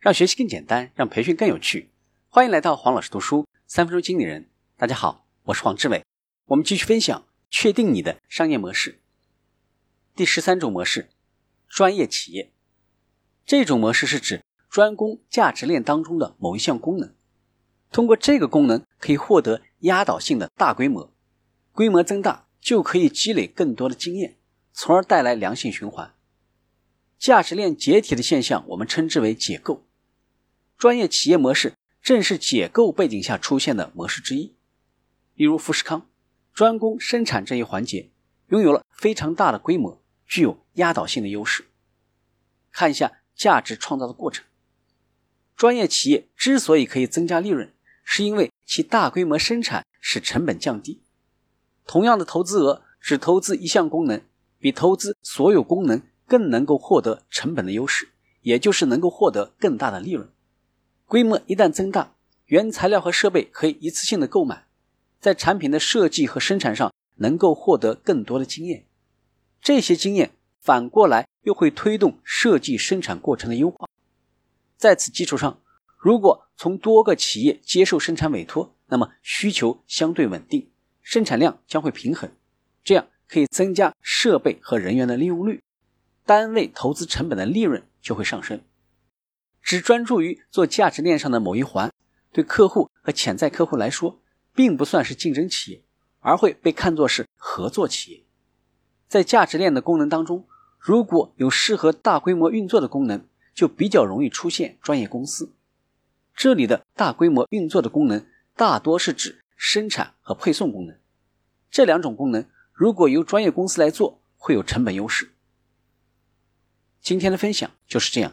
让学习更简单，让培训更有趣。欢迎来到黄老师读书三分钟经理人。大家好，我是黄志伟。我们继续分享，确定你的商业模式。第十三种模式，专业企业。这种模式是指专攻价值链当中的某一项功能，通过这个功能可以获得压倒性的大规模，规模增大就可以积累更多的经验，从而带来良性循环。价值链解体的现象，我们称之为解构。专业企业模式正是解构背景下出现的模式之一。例如富士康，专攻生产这一环节，拥有了非常大的规模，具有压倒性的优势。看一下价值创造的过程。专业企业之所以可以增加利润，是因为其大规模生产使成本降低。同样的投资额，只投资一项功能，比投资所有功能更能够获得成本的优势，也就是能够获得更大的利润。规模一旦增大，原材料和设备可以一次性的购买，在产品的设计和生产上能够获得更多的经验。这些经验反过来又会推动设计生产过程的优化。在此基础上，如果从多个企业接受生产委托，那么需求相对稳定，生产量将会平衡，这样可以增加设备和人员的利用率，单位投资成本的利润就会上升。只专注于做价值链上的某一环，对客户和潜在客户来说，并不算是竞争企业，而会被看作是合作企业。在价值链的功能当中，如果有适合大规模运作的功能，就比较容易出现专业公司。这里的大规模运作的功能，大多是指生产和配送功能。这两种功能，如果由专业公司来做，会有成本优势。今天的分享就是这样。